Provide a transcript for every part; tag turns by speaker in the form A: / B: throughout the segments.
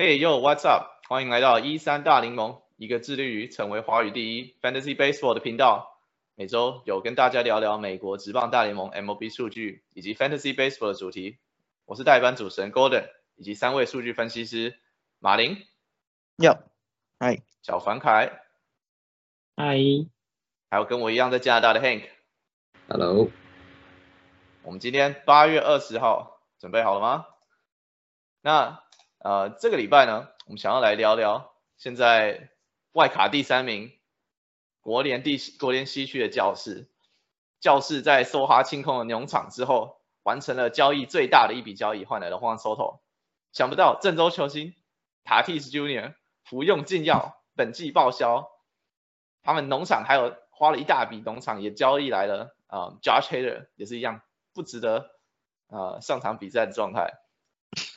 A: Hey yo，What's up？欢迎来到一三大联盟，一个致力于成为华语第一 Fantasy Baseball 的频道。每周有跟大家聊聊美国职棒大联盟 MLB 数据以及 Fantasy Baseball 的主题。我是代班主持人 Golden，以及三位数据分析师马林、
B: 哟，嗨，
A: 小凡凯，
C: 嗨，
A: 还有跟我一样在加拿大的 Hank。
C: Hello，
A: 我们今天八月二十号，准备好了吗？那呃，这个礼拜呢，我们想要来聊聊现在外卡第三名，国联第国联西区的教士，教士在梭哈清空了农场之后，完成了交易最大的一笔交易，换来了 Juan Soto。想不到郑州球星塔蒂斯 Junior 服用禁药，本季报销。他们农场还有花了一大笔，农场也交易来了啊、呃、，Josh Hader 也是一样不值得呃上场比赛的状态。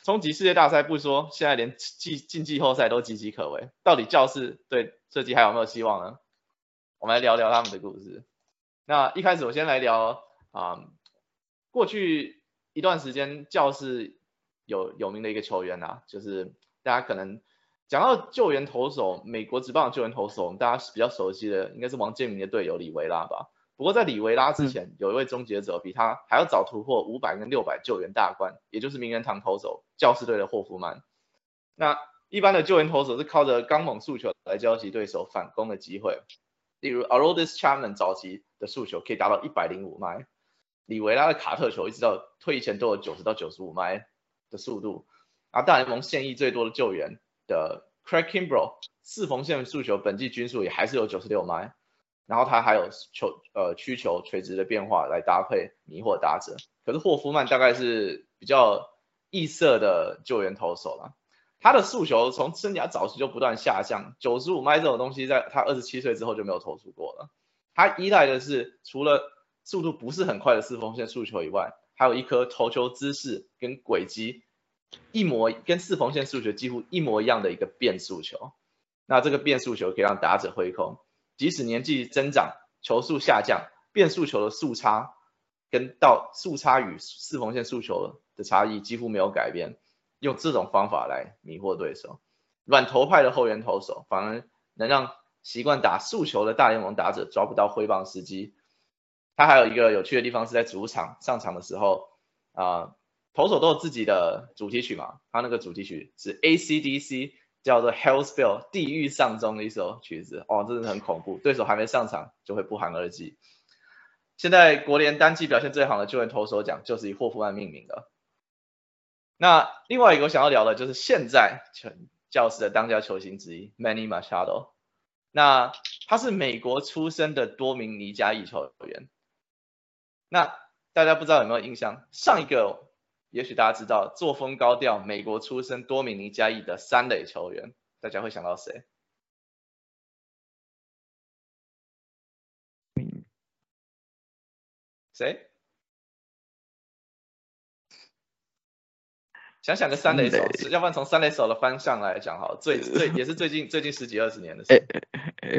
A: 冲击世界大赛不说，现在连季进季后赛都岌岌可危。到底教士对这季还有没有希望呢？我们来聊聊他们的故事。那一开始我先来聊啊、过去一段时间教士有有名的一个球员啊，就是大家可能讲到救援投手，美国职棒的救援投手，大家比较熟悉的应该是王建民的队友李维拉吧。不过在里维拉之前，有一位终结者比他还要早突破五百跟六百救援大关，也就是名人堂投手教士队的霍夫曼。那一般的救援投手是靠着刚猛速球来交集对手反攻的机会，例如 Aroldis Chapman 早期的速球可以达到一百零五迈，里维拉的卡特球一直到退役前都有九十到九十五迈的速度。而，大联盟现役最多的救援的 Craig Kimbrel 四缝线速球本季均速也还是有九十六迈。然后他还有球呃曲球垂直的变化来搭配迷惑打者，可是霍夫曼大概是比较异色的救援投手了。他的速球从生涯早期就不断下降，九十五迈这种东西在他二十七岁之后就没有投出过了。他依赖的是除了速度不是很快的四缝线速球以外，还有一颗投球姿势跟轨迹一模跟四缝线速球几乎一模一样的一个变速球。那这个变速球可以让打者挥空。即使年纪增长，球速下降，变速球的速差跟到速差与四缝线速球的差异几乎没有改变。用这种方法来迷惑对手，软投派的后援投手反而能让习惯打速球的大联盟打者抓不到挥棒时机。他还有一个有趣的地方是在主场上场的时候，啊、投手都有自己的主题曲嘛，他那个主题曲是 ACDC。叫做《Hell's Bell》地狱丧钟的一首曲子，哦，真的很恐怖。对手还没上场就会不寒而栗。现在国联单季表现最好的救援投手奖就是以霍夫曼命名的。那另外一个我想要聊的就是现在全教士的当家球星之一 Manny Machado。那他是美国出生的多名尼加裔球员。那大家不知道有没有印象？上一个。也许大家知道，作风高调、美国出身、多米尼加裔的三垒球员，大家会想到谁？谁？想想个三垒手，要不然从三垒手的方向来讲好，最最也是最近最近十几二十年的事。
B: A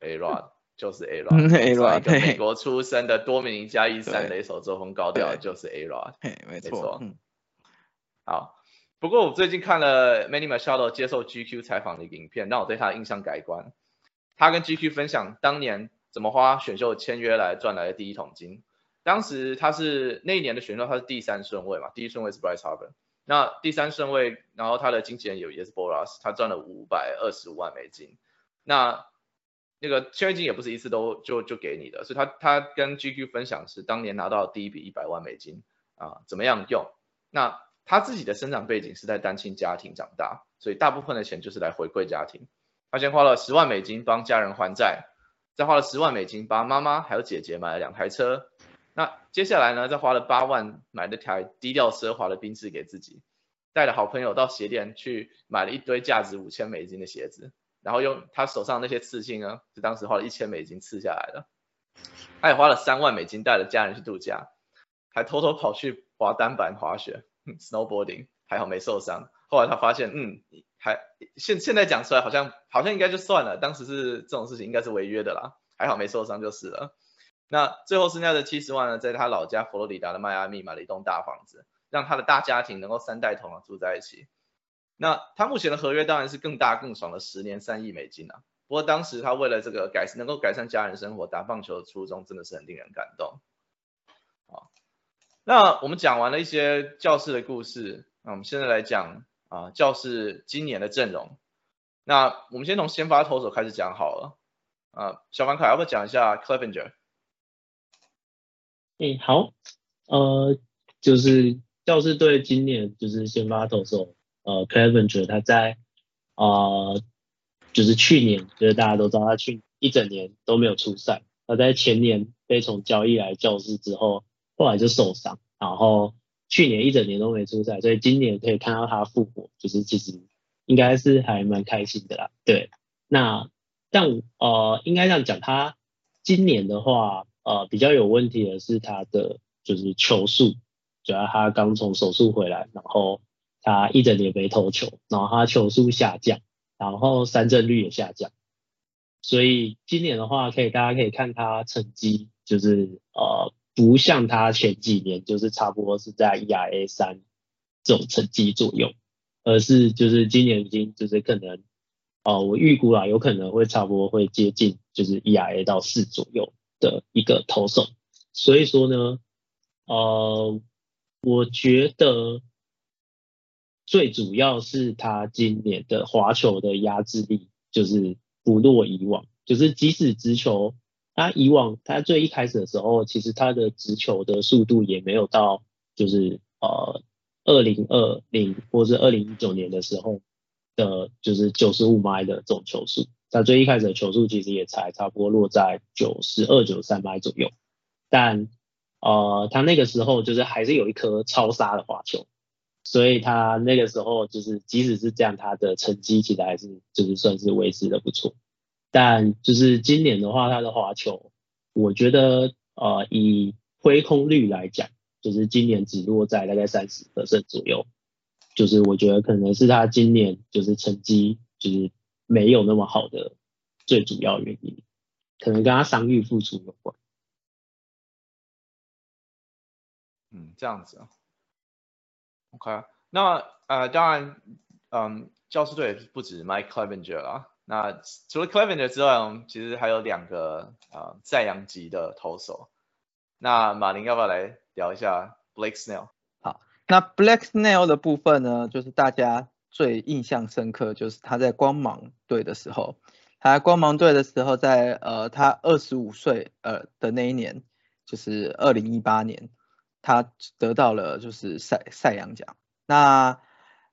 A: A Rod 就是 A Rod
B: A Rod
A: 美国出生的多米尼加一三垒手，作风高调就是 A Rod。
B: 没错。
A: 嗯。好，不过我最近看了 Manny Machado 接受 GQ 采访的一个影片，让我对他的印象改观。他跟 GQ 分享当年怎么花选秀签约来赚来的第一桶金。当时他是那一年的选秀，他是第三顺位嘛，第一顺位是 Bryce Harper，那第三顺位，然后他的经纪人有也是 Boras，他赚了五百二十五万美金。那那个签约金也不是一次都就就给你的，所以他他跟 GQ 分享是当年拿到第一笔一百万美金啊，怎么样用？那他自己的生长背景是在单亲家庭长大，所以大部分的钱就是来回馈家庭。他先花了十万美金帮家人还债，再花了十万美金帮妈妈还有姐姐买了两台车。那接下来呢，再花了八万买了台低调奢华的宾士给自己，带了好朋友到鞋店去买了一堆价值五千美金的鞋子，然后用他手上那些刺青呢，是当时花了一千美金刺下来的。他也花了三万美金带着家人去度假，还偷偷跑去滑单板滑雪。snowboarding 还好没受伤，后来他发现，嗯，还现现在讲出来好像好像应该就算了，当时是这种事情应该是违约的啦，还好没受伤就是了。那最后剩下的七十万呢，在他老家佛罗里达的迈阿密买了一栋大房子，让他的大家庭能够三代同堂住在一起。那他目前的合约当然是更大更爽的十年三亿美金啊。不过当时他为了这个改能够改善家人生活打棒球的初衷真的是很令人感动。好，那我们讲完了一些教室的故事，那我们现在来讲啊教室今年的阵容。那我们先从先发投手开始讲好了。啊，小凡凯要不要讲一下 Clevenger？
C: 哎，好，呃，就是教士队今年就是先发投手，呃，Clevenger 他在啊，就是去年，就是大家都知道他去一整年都没有出赛，他在前年被从交易来教士之后，后来就受伤，然后去年一整年都没出赛，所以今年可以看到他复活，就是其实应该是还蛮开心的啦。对，那但呃，应该这样讲，他今年的话。呃，比较有问题的是他的就是球速，主要他刚从手术回来，然后他一整年没投球，然后他球速下降，然后三振率也下降，所以今年的话，可以大家可以看他成绩，就是呃不像他前几年就是差不多是在 ERA 三这种成绩左右，而是就是今年已经就是可能，呃我预估啊，有可能会差不多会接近就是 ERA 到四左右。的一个投手，所以说呢，呃，我觉得最主要是他今年的滑球的压制力就是不落以往，就是即使直球，他以往他最一开始的时候，其实他的直球的速度也没有到，就是呃二零二零或者二零一九年的时候的，就是九十五迈的这种球速。他最一开始的球速其实也才差不多落在九十二、九三迈左右，但呃，他那个时候就是还是有一颗超杀的滑球，所以他那个时候就是即使是这样，他的成绩其实还是就是算是维持的不错。但就是今年的话，他的滑球，我觉得呃，以挥空率来讲，就是今年只落在大概三十个胜左右，就是我觉得可能是他今年就是成绩就是。没有那么好的最主要原因，可能跟他伤愈复出有关。
A: 嗯，这样子啊。OK，那呃，当然，嗯，教师队不止 Mike Clevenger 啦。那除了 Clevenger 之外，我们其实还有两个啊在扬级的投手。那马林要不要来聊一下 Blake Snell？
B: 好，那 Blake Snell 的部分呢，就是大家。最印象深刻就是他在光芒队的时候，他在光芒队的时候，在呃他二十五岁呃的那一年，就是二零一八年，他得到了就是赛赛扬奖。那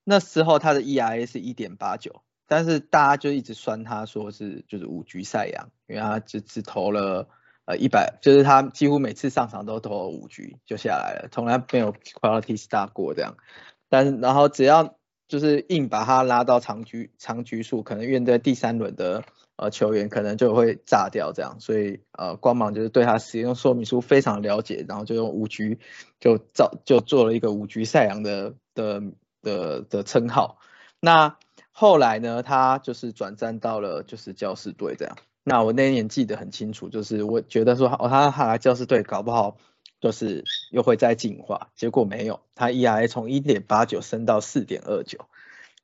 B: 那时候他的 ERA 是一点八九，但是大家就一直酸他说是就是五局赛扬，因为他只只投了呃一百，就是他几乎每次上场都投五局就下来了，从来没有 Quality Star 过这样。但是然后只要就是硬把他拉到长局长局数，可能面对第三轮的呃球员，可能就会炸掉这样，所以呃光芒就是对他使用说明书非常了解，然后就用五局就造就做了一个五局赛扬的的的的称号。那后来呢，他就是转战到了就是教士队这样。那我那一年记得很清楚，就是我觉得说哦他他来教士队搞不好。就是又会再进化，结果没有，他 ERA 从一点八九升到四点二九，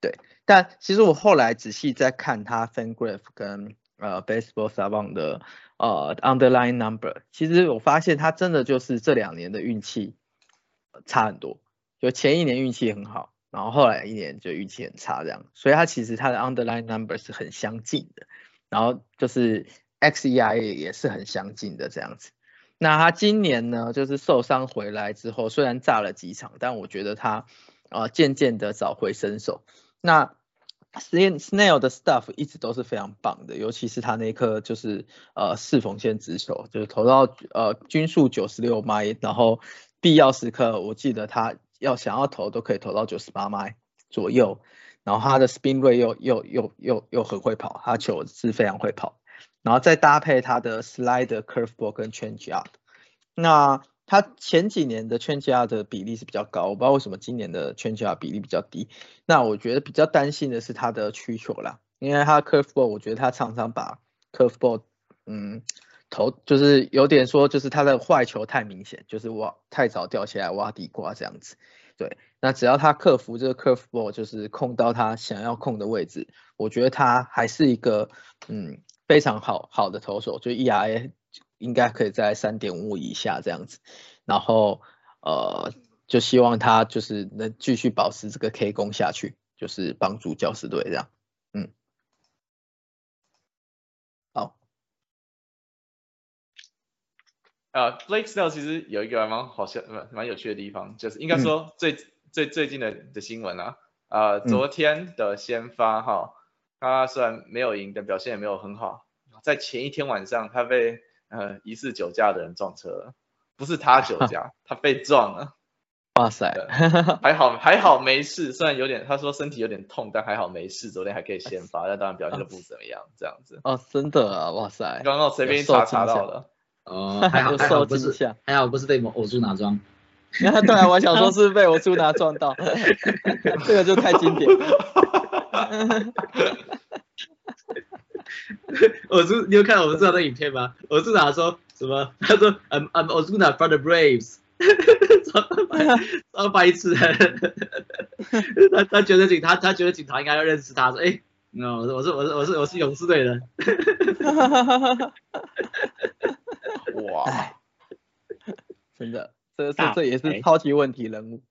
B: 对。但其实我后来仔细在看它 FanGraph 跟呃 Baseball Savant 的呃 Underline Number，其实我发现它真的就是这两年的运气差很多，就前一年运气很好，然后后来一年就运气很差这样，所以它其实它的 Underline Number 是很相近的，然后就是 XEIA 也是很相近的这样子。那他今年呢，就是受伤回来之后，虽然炸了几场，但我觉得他啊渐渐的找回身手。那 Snail 的 stuff 一直都是非常棒的，尤其是他那颗就是呃四缝线直球，就是投到呃均速九十六迈，然后必要时刻我记得他要想要投都可以投到九十八迈左右，然后他的 spin rate 又又又又又很会跑，他球是非常会跑。然后再搭配他的 slide curveball 跟 change up，那他前几年的圈加的比例是比较高，我不知道为什么今年的圈加比例比较低。那我觉得比较担心的是他的需求啦，因为他 curveball 我觉得他常常把 curveball 嗯投就是有点说就是他的坏球太明显，就是挖太早掉下来挖地瓜这样子。对，那只要他克服这个 curve ball，就是控到他想要控的位置，我觉得他还是一个嗯非常好好的投手，就 ERA 应该可以在三点五以下这样子，然后呃就希望他就是能继续保持这个 K 攻下去，就是帮助教师队这样，嗯，好，
A: 呃，Blake Snell 其实有一个蛮好笑、蛮蛮有趣的地方，就是应该说最、最最近的的新闻啊，呃，昨天的先发哈，他虽然没有赢，但表现也没有很好，在前一天晚上他被呃疑似酒驾的人撞车了，不是他酒驾，他被撞了，
B: 哇塞，
A: 还好还好没事，虽然有点他说身体有点痛，但还好没事，昨天还可以先发，但当然表现的不怎么样，这样子。
B: 哦，真的啊，哇塞，
A: 刚刚随便一查查到了。
D: 哦，还好
B: 有
D: 还好
B: 受
D: 不是，还好不是被某偶数拿撞。
B: 对啊，我想说是被我苏拿撞到，这个就太经典了。
D: 我是你有看我们知道的影片吗？我是哪说什么？他说 I'm I'm Ozuna from the Braves，超白超白痴的。他他觉得警他他觉得警察应该要认识他，说哎，no，我是我是我是我是勇士队的。
A: 哇，
B: 哎，真的，这
C: 大
B: 这这也是超级问题人物。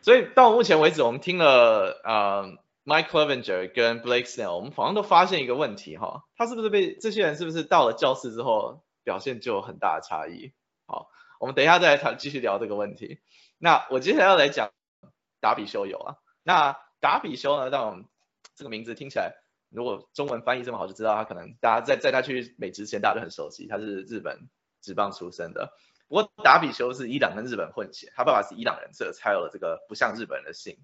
A: 所以到目前为止，我们听了呃 Mike Clevenger 跟 Blake Snell，我们好像都发现一个问题哈，他是不是被这些人是不是到了教室之后表现就有很大的差异？好，我们等一下再来谈继续聊这个问题。那我接下来要来讲达比修有啊，那达比修呢，让我们这个名字听起来，如果中文翻译这么好，就知道他可能大家在在他去美职前大家都很熟悉，他是日本职棒出身的。不过达比修是伊朗跟日本混血，他爸爸是伊朗人，所以才有了这个不像日本人的姓。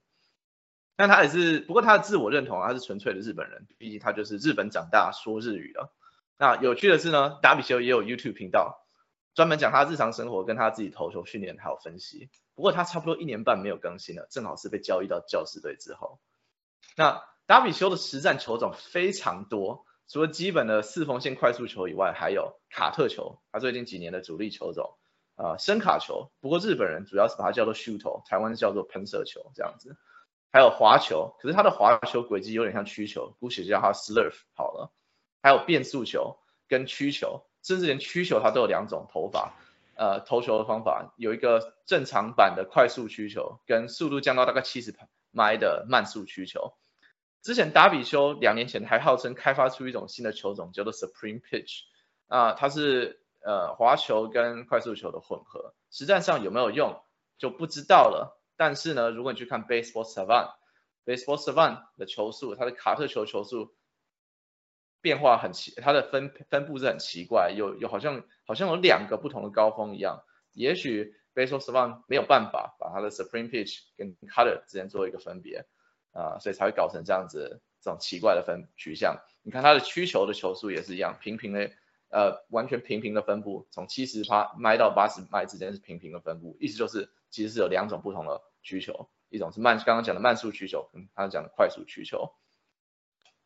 A: 但他也是，不过他的自我认同啊，他是纯粹的日本人，毕竟他就是日本长大说日语的。那有趣的是呢，达比修也有 YouTube 频道，专门讲他日常生活跟他自己投球训练还有分析。不过他差不多一年半没有更新了，正好是被交易到教士队之后。那达比修的实战球种非常多，除了基本的四缝线快速球以外，还有卡特球，他最近几年的主力球种。呃，深卡球，不过日本人主要是把它叫做 shoot 台湾叫做喷射球这样子。还有滑球，可是它的滑球轨迹有点像曲球，姑且叫它 slurve 好了。还有变速球跟曲球，甚至连曲球它都有两种投法，呃，投球的方法有一个正常版的快速曲球，跟速度降到大概七十迈的慢速曲球。之前达比修两年前还号称开发出一种新的球种，叫做 Supreme Pitch，啊、它是呃滑球跟快速球的混合，实战上有没有用就不知道了。但是呢，如果你去看 Baseball Savant，Baseball Savant 的球速，它的卡特球球速变化很奇，它的分分布是很奇怪，有有好像好像有两个不同的高峰一样。也许 Baseball Savant 没有办法把它的 Supreme Pitch 跟 Cutter 之间做一个分别，啊、所以才会搞成这样子这种奇怪的分取向。你看它的曲球的球速也是一样，平平的。呃，完全平平的分布，从七十趴迈到八十迈之间是平平的分布，意思就是其实是有两种不同的需求，一种是慢刚刚讲的慢速需求，跟他讲的快速需求。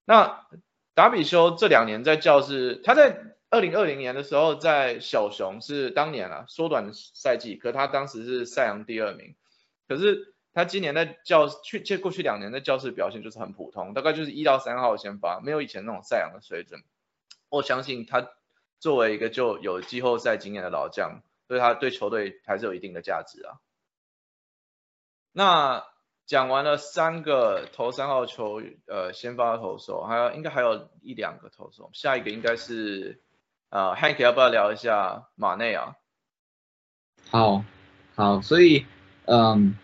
A: 那达比修这两年在教室，他在二零二零年的时候在小熊是当年啊缩短赛季，可他当时是赛扬第二名，可是他今年在教去这过去两年在教室表现就是很普通，大概就是一到三号先发，没有以前那种赛扬的水准。我相信他。作为一个就有季后赛经验的老将，对他对球队还是有一定的价值啊。那讲完了三个投三号球，呃，先发投手，还有应该还有一两个投手，下一个应该是呃，Hank 要不要聊一下马内啊？
D: 好，好，所以嗯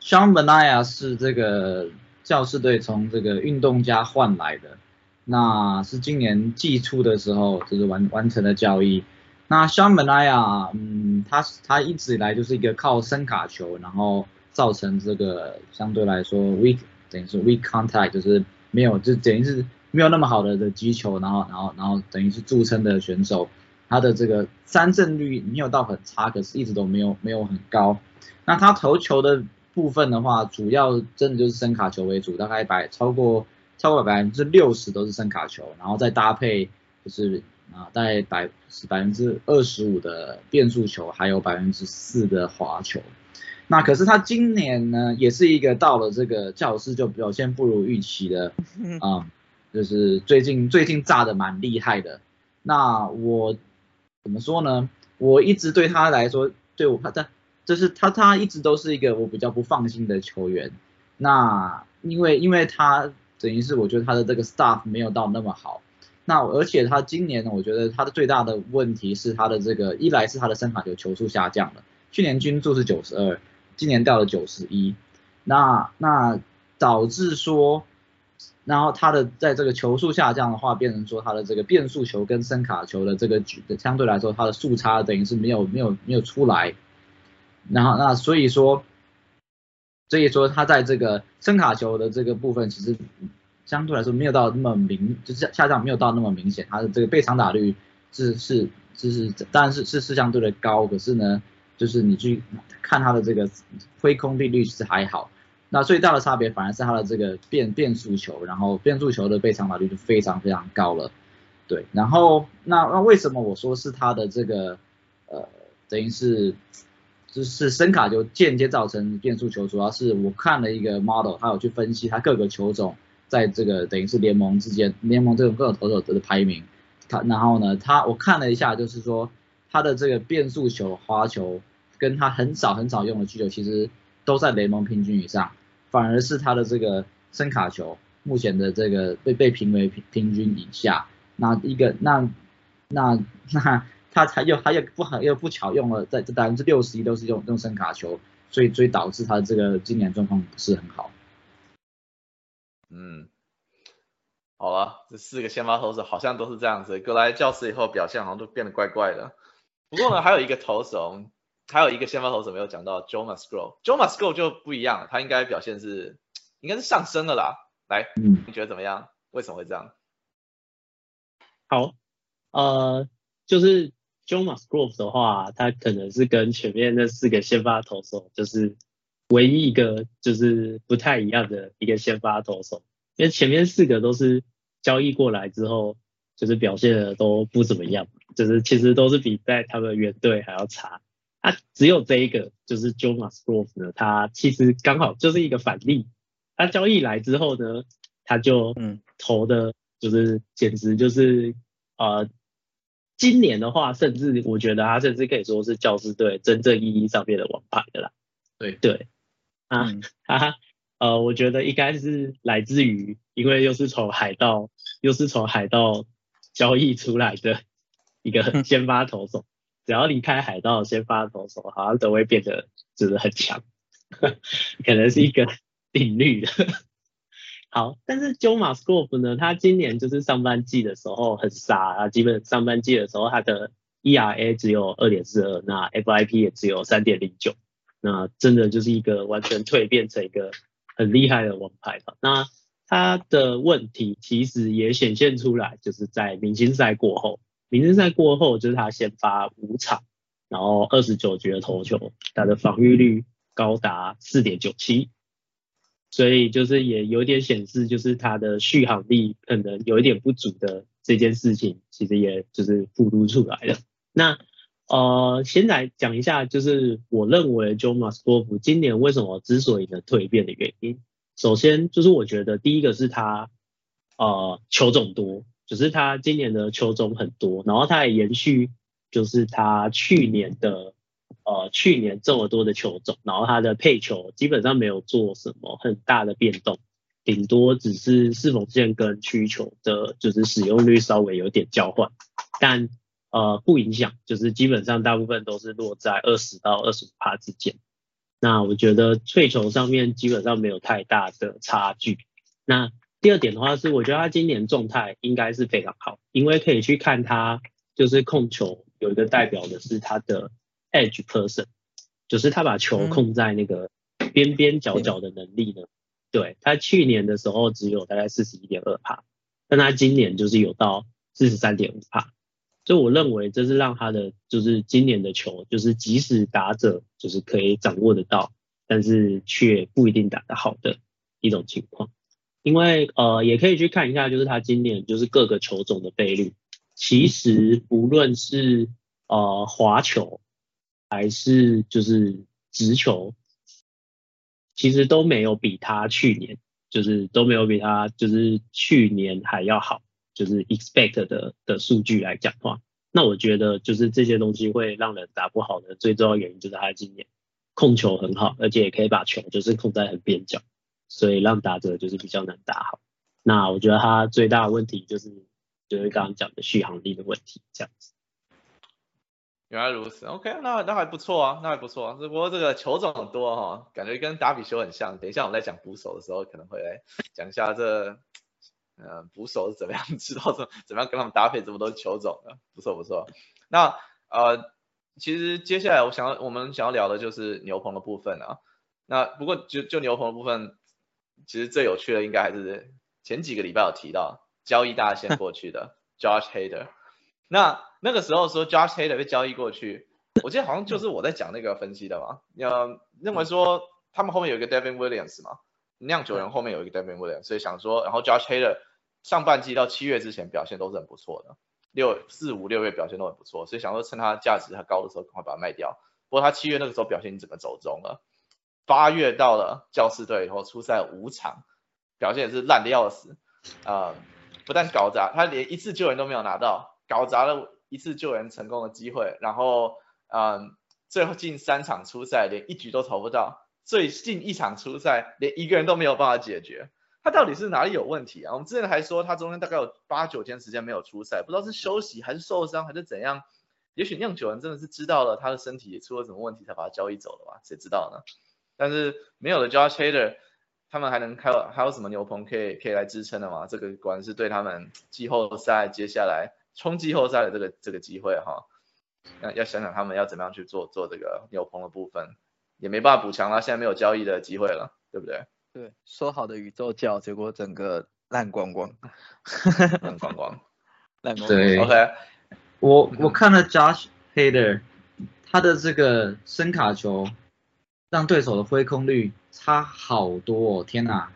D: ，Sean Manaea 是这个教士队从这个运动家换来的。那是今年季初的时候，就是完完成了交易。那 Sean Manaea，嗯，他他一直以来就是一个靠深卡球，然后造成这个相对来说 weak，等于是 weak contact，就是没有，就等于是没有那么好的的击球，然后然后然后等于是著称的选手。他的这个三振率没有到很差，可是一直都没有没有很高。那他投球的部分的话，主要真的就是深卡球为主，大概百超过。超过百分之六十都是深卡球，然后再搭配就是啊，大概百百分之二十五的变速球，还有百分之四的滑球。那可是他今年呢，也是一个到了这个教室就表现不如预期的啊、就是最近最近炸的蛮厉害的。那我怎么说呢？我一直对他来说，对我他他就是他他一直都是一个我比较不放心的球员。那因为因为他等于是我觉得他的这个 staff 没有到那么好。那而且他今年呢，我觉得他的最大的问题是他的这个一来是他的声卡球球速下降了，去年均速是九十二，今年掉了九十一，那那导致说，然后他的在这个球速下降的话，变成说他的这个变速球跟声卡球的这个举相对来说，它的速差等于是没有没有没有出来，然后那所以说，所以说他在这个声卡球的这个部分，其实相对来说没有到那么明，就是下降没有到那么明显，他的这个被长打率是是是是，当然是是是相对的高，可是呢，就是你去看他的这个挥空率率是还好，那最大的差别反而是他的这个变变速球，然后变速球的被长打率就非常非常高了，对，然后那那为什么我说是他的这个呃等于是就是声卡球间接造成变速球，主要是我看了一个 model，他有去分析他各个球种在这个等于是联盟之间联盟这种各种投手的排名，他然后呢他我看了一下，就是说他的这个变速球、滑球跟他很少很少用的曲球，其实都在联盟平均以上，反而是他的这个声卡球目前的这个被被评为平平均以下，那一个那那那他才又他又不好又不巧用了在这百分之六十一都是用用声卡球，所以所以导致他这个今年状况不是很好。
A: 嗯，好了，这四个先发投手好像都是这样子，各来教室以后表现好像都变得怪怪的。不过呢，还有一个投手，还有一个先发投手没有讲到，Joe Musgrove，Joe Musgrove 就不一样了，他应该表现是应该是上升了啦。来，
C: 嗯，
A: 你觉得怎么样？为什么会这样？
C: 好，呃，就是 Joe Musgrove 的话，他可能是跟前面那四个先发投手，就是唯一一个就是不太一样的一个先发投手，因为前面四个都是交易过来之后，就是表现的都不怎么样，就是其实都是比在他们原队还要差。啊，只有这一个就是 Joe Musgrove 呢，他其实刚好就是一个反例。他交易来之后呢，他就
B: 嗯
C: 投的，就是简直就是呃，今年的话，甚至我觉得他甚至可以说是教师队真正意义上面的王牌的啦。
D: 对
C: 对，啊，
B: 嗯
C: 他呃，我觉得应该是来自于，因为又是从海盗，又是从海盗交易出来的一个先发投手，只要离开海盗先发投手，好像都会变得就是很强，可能是一个定律的。好，但是 Joe Musgrove 呢，他今年就是上半季的时候很傻啊，基本上半季的时候他的 ERA 只有二点四二，那 FIP 也只有三点零九，那真的就是一个完全蜕变成一个很厉害的王牌了。那他的问题其实也显现出来，就是在明星赛过后，明星赛过后就是他先发五场，然后二十九局的投球，他的防御率高达四点九七。所以就是也有点显示，就是他的续航力可能有一点不足的这件事情，其实也就是暴露出来了。那呃，先来讲一下，就是我认为 Joe Musgrove 今年为什么之所以能蜕变的原因。首先就是我觉得第一个是他呃球种多，就是他今年的球种很多，然后他也延续就是他去年的。呃，去年这么多的球种，然后他的配球基本上没有做什么很大的变动，顶多只是四缝线跟曲球的，就是使用率稍微有点交换，但呃不影响，就是基本上大部分都是落在二十到二十五帕之间。那我觉得脆球上面基本上没有太大的差距。那第二点的话是，我觉得他今年状态应该是非常好，因为可以去看他就是控球有一个代表的是他的。Edge person，就是他把球控在那个边边角角的能力呢。对他去年的时候只有大概四十一点二帕，但他今年就是有到四十三点五帕，所以我认为这是让他的就是今年的球，就是即使打者就是可以掌握得到，但是却不一定打得好的一种情况。因为呃也可以去看一下，就是他今年就是各个球种的倍率，其实不论是呃滑球。还是就是直球，其实都没有比他去年，就是都没有比他就是去年还要好，就是 expect 的的数据来讲话。那我觉得就是这些东西会让人打不好的最重要原因就是他今年控球很好，而且也可以把球就是控在很边角，所以让打者就是比较难打好。那我觉得他最大的问题就是就是刚刚讲的续航力的问题，这样子。
A: 原来如此，OK，那那还不错啊，那还不错啊。只不过这个球种多哈，感觉跟达比修很像。等一下我们在讲捕手的时候，可能会来讲一下这呃捕手是怎么样知道怎怎么样跟他们搭配这么多球种的，不错不错。那呃，其实接下来我想要我们想要聊的就是牛棚的部分啊。那不过就就牛棚的部分，其实最有趣的应该还是前几个礼拜有提到交易大线过去的 Josh Hader。那那个时候说 Josh Hader 被交易过去，我记得好像就是我在讲那个分析的嘛，呃，认为说他们后面有一个 Devin Williams 嘛，酿酒人后面有一个 Devin Williams，所以想说，然后 Josh Hader 上半季到七月之前表现都是很不错的，六四五六月表现都很不错，所以想说趁他价值还高的时候赶快把它卖掉。不过他七月那个时候表现怎么走中了？八月到了教士队以后出赛五场，表现也是烂的要死，呃，不但搞砸，他连一次救援都没有拿到。搞砸了一次救援成功的机会，然后嗯，最后近三场出赛连一局都投不到，最近一场出赛连一个人都没有办法解决，他到底是哪里有问题啊？我们之前还说他中间大概有八九天时间没有出赛，不知道是休息还是受伤还是怎样，也许酿酒人真的是知道了他的身体出了什么问题才把他交易走了吧？谁知道呢？但是没有了 Josh Hader，他们还能开还有什么牛棚可以可以来支撑的吗？这个果然是对他们季后赛接下来。冲季后赛的这个这个机会哈，要要想想他们要怎么样去做做这个牛棚的部分，也没办法补强了，现在没有交易的机会了，对不对？
B: 对，说好的宇宙教，结果整个烂光光，
A: 烂光光，
B: 烂光光。
D: 对
A: ，OK，
D: 我我看了 Josh Hader，他的这个声卡球让对手的挥空率差好多，哦，天哪！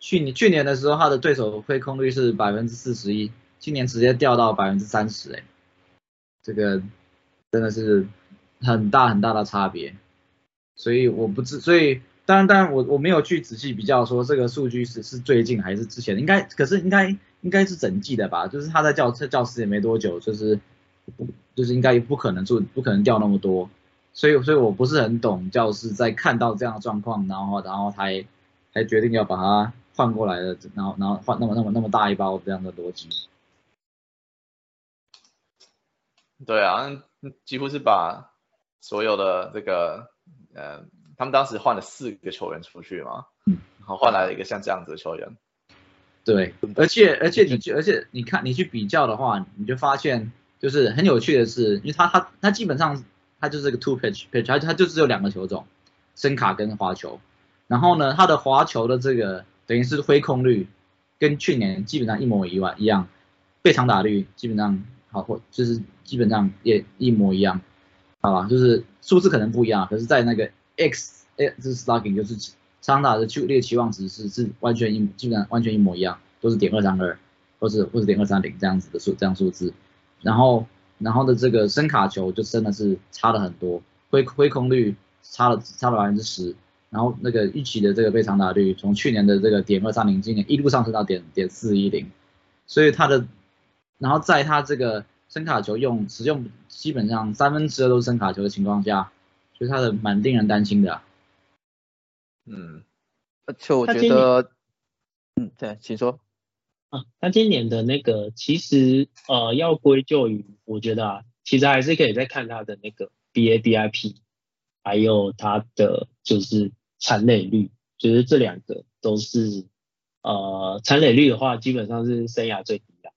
D: 去年去年的时候，他的对手挥空率是百分之四十一。今年直接掉到百分之三十，哎，这个真的是很大很大的差别，所以我不知，所以当然当然我我没有去仔细比较说这个数据是是最近还是之前，应该可是应该应该是整季的吧，就是他在教教室也没多久，就是就是应该不可能做不可能掉那么多，所以所以我不是很懂教师在看到这样的状况，然后然后才才决定要把它换过来的，然后然后换那么那么那么大一包这样的逻辑。
A: 对啊，几乎是把所有的这个，呃，他们当时换了四个球员出去嘛，然后换来了一个像这样子的球员。
D: 对，而且而且你去而且你看你去比较的话，你就发现就是很有趣的是，因为他他他基本上他就是个 two pitch pitch，他他就只有两个球种，声卡跟滑球。然后呢，他的滑球的这个等于是挥空率跟去年基本上一模一样一样，被长打率基本上。好，或就是基本上也一模一样，好吧，就是数字可能不一样，可是，在那个 x x slugging 就是长打的就列期望值是是完全一基本上完全一模一样，都是点二三二，或是或是点二三零这样子的数这样数字，然后然后的这个声卡球就真的是差了很多，挥挥空率差了差了百分之十，然后那个预期的这个被长打率从去年的这个点二三零，今年一路上升到点点四一零，所以它的。然后在他这个声卡球用使用基本上三分之二都是声卡球的情况下，所以他的蛮令人担心的。
A: 嗯，
B: 而且我觉得，嗯，对，请说。
C: 啊，他今年的那个其实呃要归咎于，我觉得啊，其实还是可以再看他的那个 BABIP，还有他的就是残垒率，就是这两个都是呃残垒率的话，基本上是生涯最低的。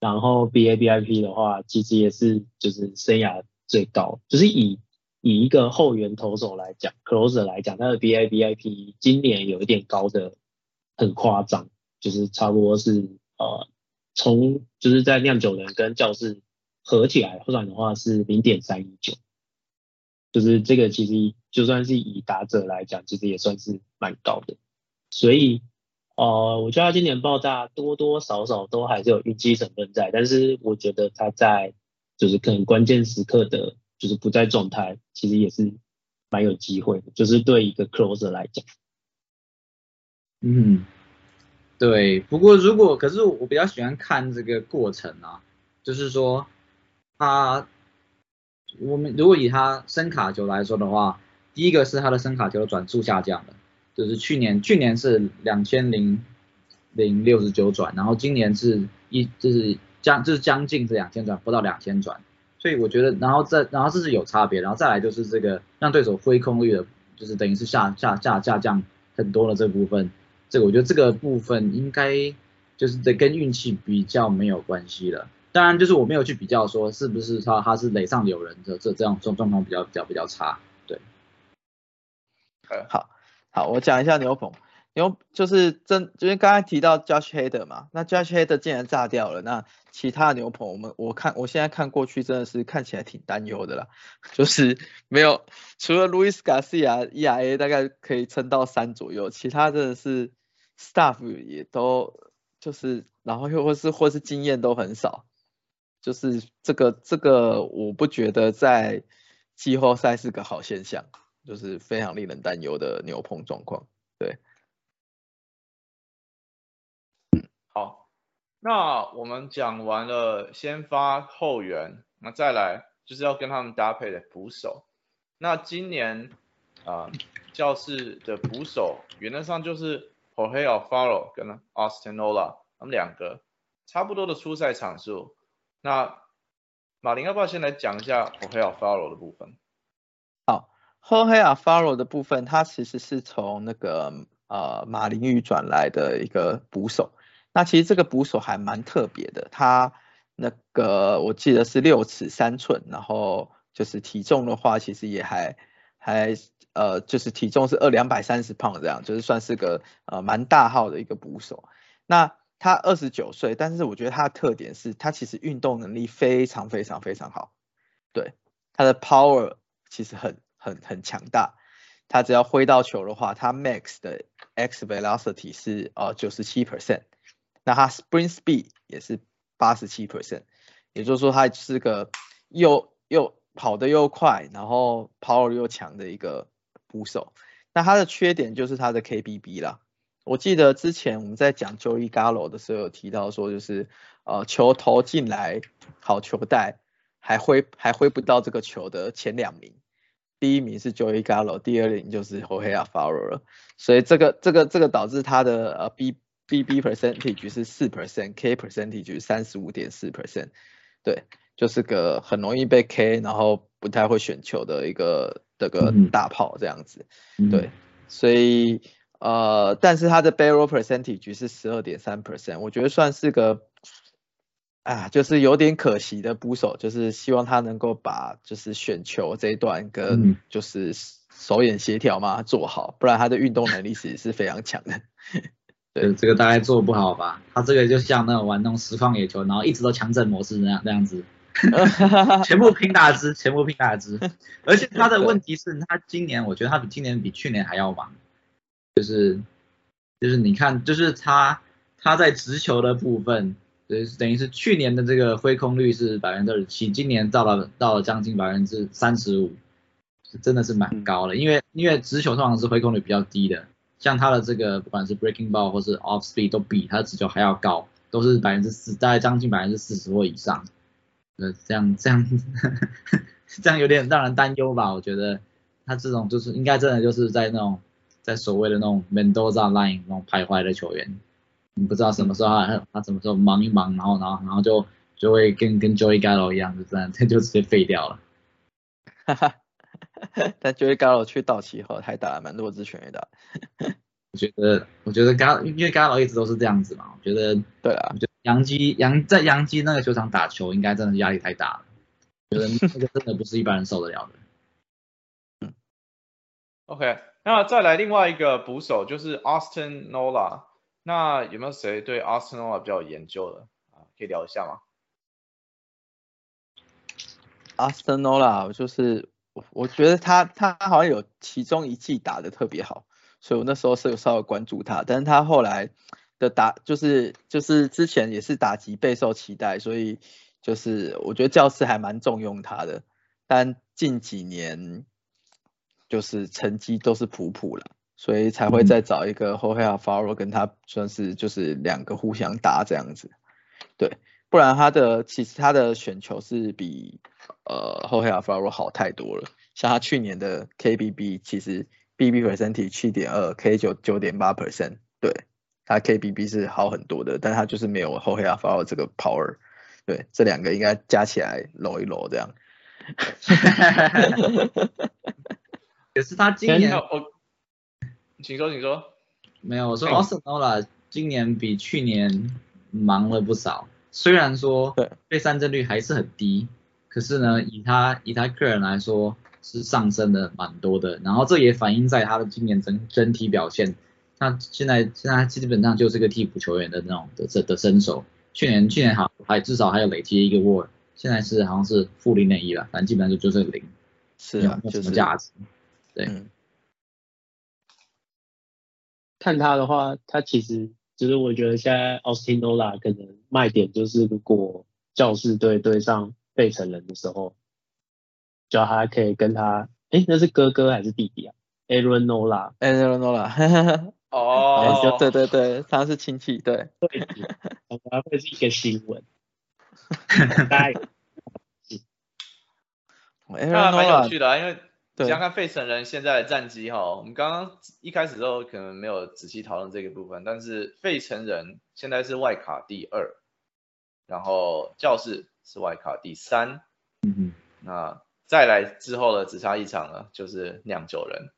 C: 然后 B A B I P 的话，其实也是就是生涯最高，就是以以一个后援投手来讲，closer 来讲，他的 B A B I P 今年有一点高的很夸张，就是差不多是呃从就是在酿酒人跟教室合起来算的话是零点三一九，就是这个其实就算是以打者来讲，其实也算是蛮高的，所以。呃，我觉得他今年爆炸多多少少都还是有运气成分在，但是我觉得他在就是可能关键时刻的，就是不在状态，其实也是蛮有机会的。就是对一个 closer 来讲，
D: 嗯，对。不过如果可是我比较喜欢看这个过程啊，就是说他我们如果以他声卡球来说的话，第一个是他的声卡球转速下降了，就是去年去年是两千零零六十九转，然后今年是一就是将就是将近这两千转，不到两千转。所以我觉得，然后再然后这是有差别，然后再来就是这个让对手挥空率的，就是等于是下下下下降很多的这部分，这个我觉得这个部分应该就是得跟运气比较没有关系了。当然就是我没有去比较说是不是他他是垒上有人的这这样状状况比较比较比较差，对。
B: 好，好，我讲一下牛棚。牛就是真，就是刚才提到 Josh Hader 嘛，那 Josh Hader 竟然炸掉了，那其他牛棚我们我看我现在看过去真的是看起来挺担忧的啦，就是没有除了 Luis Garcia ERA 大概可以撑到三左右，其他真的是 Staff 也都就是然后又或是或是经验都很少，就是这个这个我不觉得在季后赛是个好现象，就是非常令人担忧的牛棚状况，对。
A: 那我们讲完了先发后援，那再来就是要跟他们搭配的捕手。那今年啊，教室的捕手原则上就是 h o r e Alfaro 跟 Austin Nola，他们两个差不多的出赛场数。那马林要不要先来讲一下 h o r e Alfaro 的部分？
B: 好 h o r e Alfaro 的部分，他其实是从那个呃马林鱼转来的一个捕手。那其实这个捕手还蛮特别的，他那个我记得是六尺三寸，然后就是体重的话，其实也还还呃就是体重是二两百三十磅这样，就是算是个呃蛮大号的一个捕手。那他二十九岁，但是我觉得他的特点是他其实运动能力非常非常非常好，对他的 power 其实很很很强大，他只要挥到球的话，他 max 的 x velocity 是呃九十七 percent。那他 sprint speed 也是八十七 percent，也就是说他是个又又跑得又快，然后 power 又强的一个捕手。那他的缺点就是他的 KBB 啦。我记得之前我们在讲 Joey Gallo 的时候有提到说，就是呃球投进来好球带还挥还挥不到这个球的前两名，第一名是 Joey Gallo，第二名就是 Jorge Alfaro 了。所以这个这个这个导致他的呃 B BB percentage 是四 percent，K percentage 三十五点四 percent，对，就是个很容易被 K，然后不太会选球的一个这个大炮这样子，对，所以呃，但是他的 barrel percentage 是十二点三 percent，我觉得算是个啊，就是有点可惜的捕手，就是希望他能够把就是选球这一段跟就是手眼协调嘛做好，不然他的运动能力其实是非常强的。
D: 对，这个大概做不好吧？他这个就像那种玩那种实况野球，然后一直都强震模式那样那样子，全部拼大只，全部拼大只。而且他的问题是，他今年我觉得他比今年比去年还要忙，就是就是你看，就是他他在直球的部分，就是等于是去年的这个挥空率是百分之二十七，今年到了到了将近百分之三十五，真的是蛮高的。因为因为直球通常是挥空率比较低的。像他的这个不管是 breaking ball 或是 off speed 都比他的直球还要高，都是百分之四，大概将近百分之四十或以上。呃，这样这样 这样有点让人担忧吧？我觉得他这种就是应该真的就是在那种在所谓的那种 Mendoza line 那种徘徊的球员，你不知道什么时候他他什么时候忙一忙，然后然后然后就就会跟跟 Joey Gallo 一样，就这样他 就直接废掉了。
B: 哈哈。但 Joey Gallo 去道奇后，还打了蛮多支全垒打。
D: 我觉得，我觉得 Gallo 因为 Gallo 一直都是这样子嘛。我觉得，
B: 对啊，
D: 我觉得杨基杨在杨基那个球场打球，应该真的压力太大了。觉得 那个真的不是一般人受得了的。
A: 嗯。OK，那再来另外一个捕手就是 Austin Nola。那有没有谁对 Austin Nola 比较有研究的啊？可以聊一下吗
B: ？Austin Nola 就是。我觉得他他好像有其中一季打的特别好，所以我那时候是有稍微关注他，但是他后来的打就是就是之前也是打击备受期待，所以就是我觉得教室还蛮重用他的，但近几年就是成绩都是普普了，所以才会再找一个 h o h e a f a r o 跟他算是就是两个互相打这样子，对，不然他的其实他的选球是比呃 e a f a r o 好太多了，像他去年的 KBB 其实 BB percent 七点二，K 九九点八 percent，对，他 KBB 是好很多的，但他就是没有 e a f a r o 这个 power，对，这两个应该加起来搂一搂这样。
D: 可是他今年
A: 我，请说，请说。
D: 没有，我说 Austin Nola 今年比去年忙了不少。虽然说被三振率还是很低，可是呢，以他以他个人来说是上升的蛮多的。然后这也反映在他的今年整整体表现。那现在现在基本上就是个替补球员的那种的的的身手。去年去年好还至少还有累积一个 WAR，现在是好像是负零点一了，反正基本上就就是零，
B: 是啊，就
D: 是价值。对，
C: 看他的话，他其实就是我觉得现在 Austin Nola 可能卖点就是，如果教士队对上费城人的时候，就他可以跟他，哎，那是哥哥还是弟弟啊？Aaron
B: Nola，Aaron Nola，
A: 哦，
B: 对对对，他是亲戚，对，
C: 对，可能会是一个新闻。
A: 那蛮有趣的啊，因为你想看费城人现在的战绩哈，我们刚刚一开始时候可能没有仔细讨论这个部分，但是费城人现在是外卡第二，然后教室是外卡第三，
D: 嗯哼，
A: 那再来之后的只差一场了，就是酿酒人，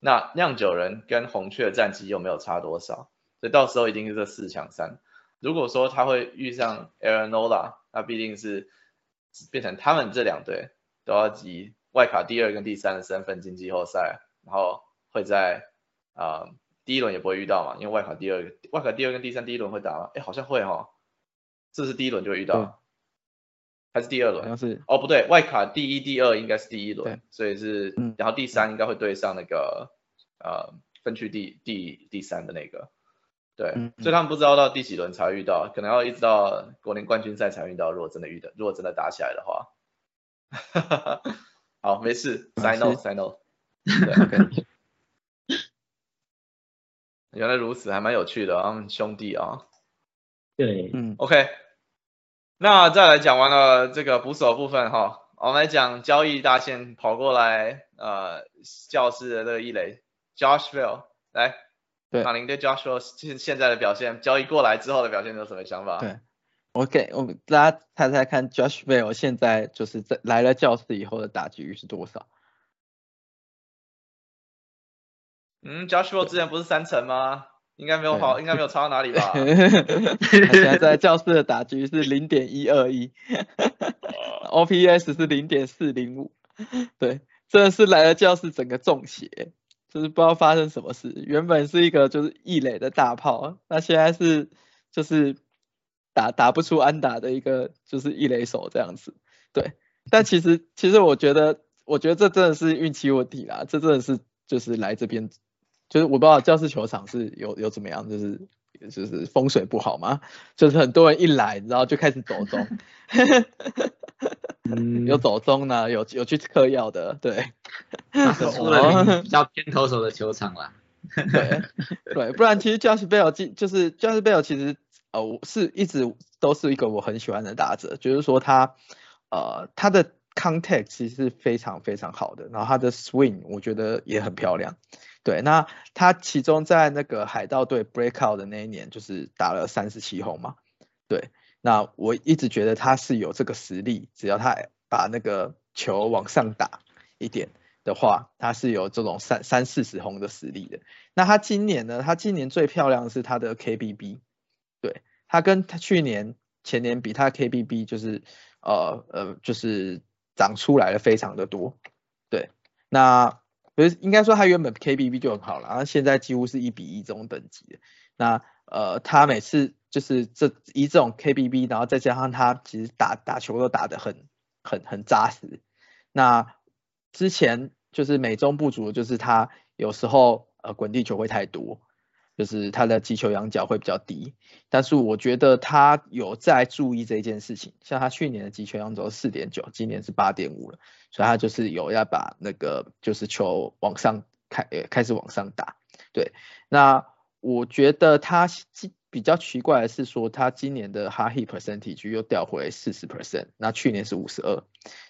A: 那酿酒人跟红雀的战绩又没有差多少，所以到时候一定是这四强三。如果说他会遇上 Aaron Nola，那必定是变成他们这两队都要以外卡第二跟第三的身份进季后赛，然后会在啊第一轮也不会遇到嘛，因为外卡第二外卡第二跟第三第一轮会打吗？哎，好像会哈，这是第一轮就会遇到，还是第二轮？
B: 好像是
A: 哦，不对，外卡第一、第二应该是第一轮，所以是，然后第三应该会对上那个呃分区第第第三的那个。对，所以他们不知道到第几轮才遇到，可能要一直到国联冠军赛才遇到。如果真的遇到，如果真的打起来的话，好，没事，sign no，sign no。原来如此，还蛮有趣的，他们兄弟啊。
C: 对，
B: 嗯
A: ，OK。那再来讲完了这个捕手部分哈，我们来讲交易大线跑过来，呃，教室的这个一垒，Joshville 来。
B: 对，
A: 马林对 Joshua 现现在的表现，交易过来之后的表现有什么想法？
B: 对，我给我们大家猜猜看，Joshville 现在就是在来了教室以后的打击率是多少？
A: 嗯，Joshua 之前不是三成吗？应该没有好，应该没有差到哪里吧？
B: 现在在教室的打击是零点一二一，OPS 是零点四零五，对，真的是来了教室整个中邪。就是不知道发生什么事，原本是一个就是异垒的大炮，那现在是就是打打不出安打的一个就是异垒手这样子，对。但其实其实我觉得我觉得这真的是运气问题啦，这真的是就是来这边就是我不知道教室球场是有有怎么样，就是就是风水不好吗？就是很多人一来然后就开始走中，有走中呢，有有去嗑药的，对。
D: 出了比较偏投手的球场啦。
B: 对对，不然其实 Josh Bell 就是 Josh Bell 其实呃是一直都是一个我很喜欢的打者，就是说他呃他的 contact 其实是非常非常好的，然后他的 swing 我觉得也很漂亮。对，那他其中在那个海盗队 breakout 的那一年就是打了三十七轰嘛。对，那我一直觉得他是有这个实力，只要他把那个球往上打一点。的话，他是有这种三三四十红的实力的。那他今年呢？他今年最漂亮的是他的 KBB，对他跟他去年前年比，他 KBB 就是呃呃就是长出来了非常的多。对，那不是应该说他原本 KBB 就很好了，然后现在几乎是一比一这种等级的。那呃他每次就是这以这种 KBB，然后再加上他其实打打球都打得很很很扎实。那之前。就是美中不足，就是他有时候呃滚地球会太多，就是他的击球仰角会比较低。但是我觉得他有在注意这件事情，像他去年的击球仰角四点九，今年是八点五了，所以他就是有要把那个就是球往上开开始往上打。对，那我觉得他比较奇怪的是说，他今年的 hard hit percentage 又掉回四十 percent，那去年是五十二，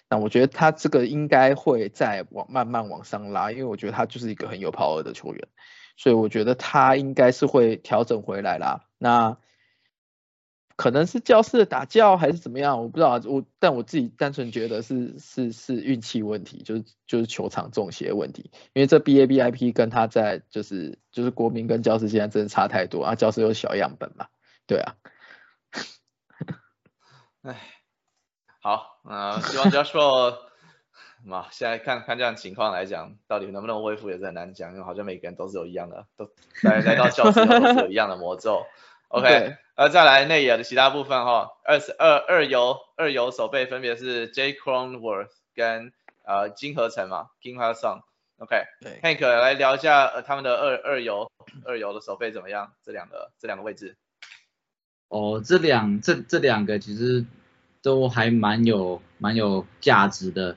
B: 那我觉得他这个应该会再往慢慢往上拉，因为我觉得他就是一个很有 power 的球员，所以我觉得他应该是会调整回来啦。那可能是教室的打教还是怎么样，我不知道。我但我自己单纯觉得是是是运气问题，就是就是球场中邪问题。因为这 B A B I P 跟他在就是就是国民跟教室现在真的差太多啊，教室有小样本嘛，对啊。
A: 唉，好，呃，希望教授嘛，现在看看这样情况来讲，到底能不能恢复也是很难讲，因为好像每个人都是有一样的，都来来到教室都是有一样的魔咒。OK，呃，再来内野的其他部分哈，二十二二游二游手背分别是 J Cronworth 跟呃金合成嘛，King h a s o n OK，Hank 来聊一下呃他们的二二游二游的手背怎么样？这两个这两个位置。
D: 哦，这两这这两个其实都还蛮有蛮有价值的。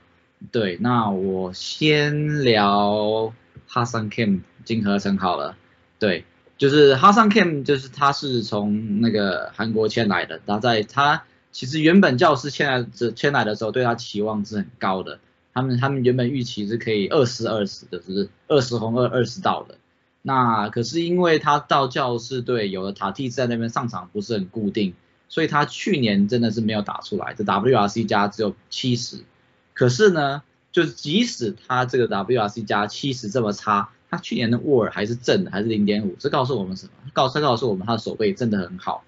D: 对，那我先聊哈桑 Kim 金合成好了。对。就是哈桑 Kim，就是他是从那个韩国迁来的，他在他其实原本教师迁来这迁来的时候，对他期望是很高的，他们他们原本预期是可以二十二十的，就是二十红二二十到的，那可是因为他到教师队有了塔蒂在那边上场不是很固定，所以他去年真的是没有打出来，这 WRC 加只有七十，可是呢，就是即使他这个 WRC 加七十这么差。他去年的沃尔还是正的，还是零点五，这告诉我们什么？告他告诉我们他的手背真的很好。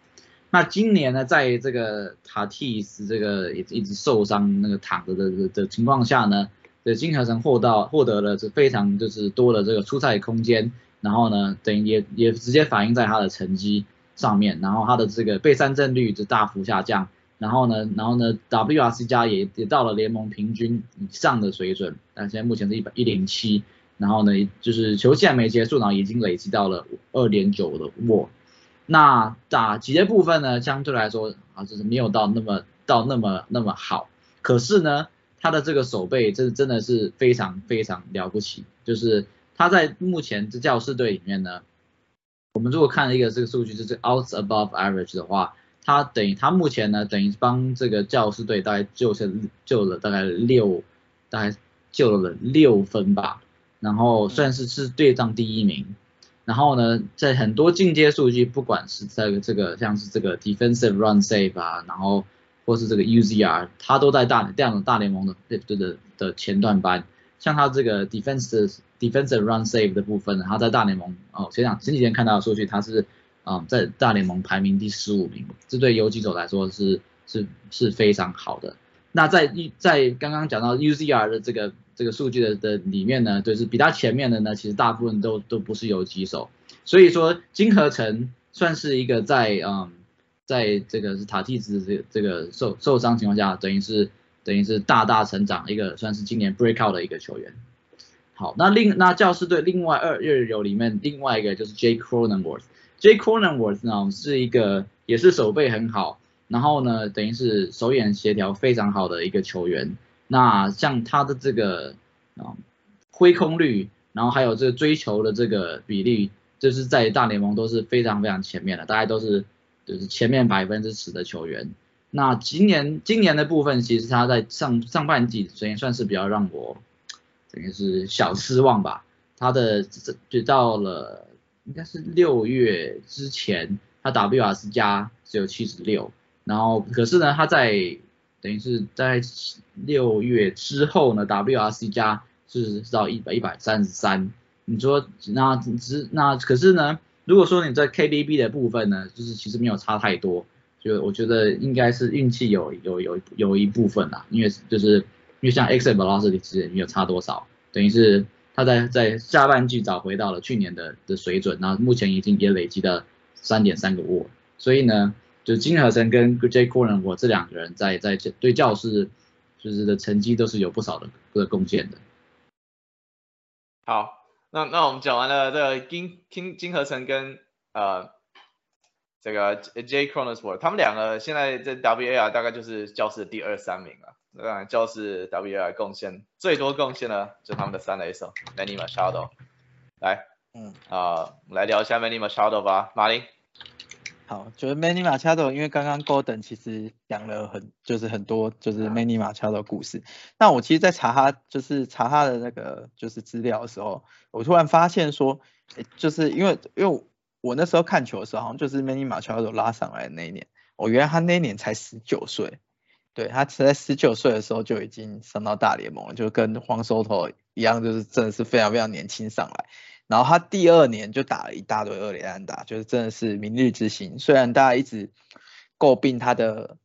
D: 那今年呢，在这个塔蒂斯这个也一直受伤那个躺着的的的情况下呢，这金合成获到获得了这非常就是多的这个出赛空间，然后呢，等于也也直接反映在他的成绩上面，然后他的这个被三振率就大幅下降，然后呢，然后呢，WRC 加也也到了联盟平均以上的水准，但现在目前是一百一零七。然后呢，就是球季还没结束呢，已经累积到了二点九的沃。那打击的部分呢，相对来说啊，就是没有到那么到那么那么好。可是呢，他的这个手背真真的是非常非常了不起。就是他在目前这教师队里面呢，我们如果看一个这个数据，就是 Out above average 的话，他等于他目前呢，等于帮这个教师队大概救下救了大概六，大概救了六分吧。然后算是是队长第一名，然后呢，在很多进阶数据，不管是在这个像是这个 defensive run save 啊，然后或是这个 UZR，他都在大这样的大联盟的的的的前段班。像他这个 defensive defensive run save 的部分，他在大联盟哦，前两前几天看到的数据，他是啊在大联盟排名第十五名，这对游击手来说是是是非常好的。那在一在刚刚讲到 UZR 的这个。这个数据的的里面呢，就是比他前面的呢，其实大部分都都不是游击手，所以说金合成算是一个在嗯，在这个是塔蒂斯这这个受受伤情况下，等于是等于是大大成长一个算是今年 breakout 的一个球员。好，那另那教师队另外二日游里面另外一个就是 J. Cronenworth Cronenworth，J Cronenworth 呢是一个也是手背很好，然后呢等于是手眼协调非常好的一个球员。那像他的这个啊挥空率，然后还有这个追求的这个比例，就是在大联盟都是非常非常前面的，大概都是就是前面百分之十的球员。那今年今年的部分，其实他在上上半季，所以算是比较让我等于是小失望吧。他的就到了应该是六月之前，他 WRC 加只有七十六，然后可是呢他在等于是在六月之后呢，WRC 加是到一百一百三十三。你说那只那可是呢，如果说你在 KDB 的部分呢，就是其实没有差太多，就我觉得应该是运气有有有有一部分啦，因为就是因为像 X 和 Velocity 其实没有差多少，等于是他在在下半季找回到了去年的的水准，那目前已经也累积了三点三个沃，所以呢。就金和成跟 J. Corn，我这两个人在在对教室就是的成绩都是有不少的的贡献的。
A: 好，那那我们讲完了这个金金金和成跟呃这个 J. Cronosworth，他们两个现在在 WAR 大概就是教室的第二三名了。当然，教室 WAR 贡献最多贡献的就他们的三垒手 Manny Machado。来，
B: 嗯，
A: 啊，我们来聊一下 Manny Machado 吧，马林。
B: 好，就是 Manny Machado，因为刚刚 Golden 其实讲了很，就是很多就是 Manny Machado 的故事。那我其实，在查他就是查他的那个就是资料的时候，我突然发现说，诶就是因为因为我那时候看球的时候，好像就是 Manny Machado 拉上来的那一年，我原来他那一年才十九岁，对他在十九岁的时候就已经上到大联盟了，就跟黄收头一样，就是真的是非常非常年轻上来。然后他第二年就打了一大堆二连安打，就是真的是明日之星。虽然大家一直诟病他的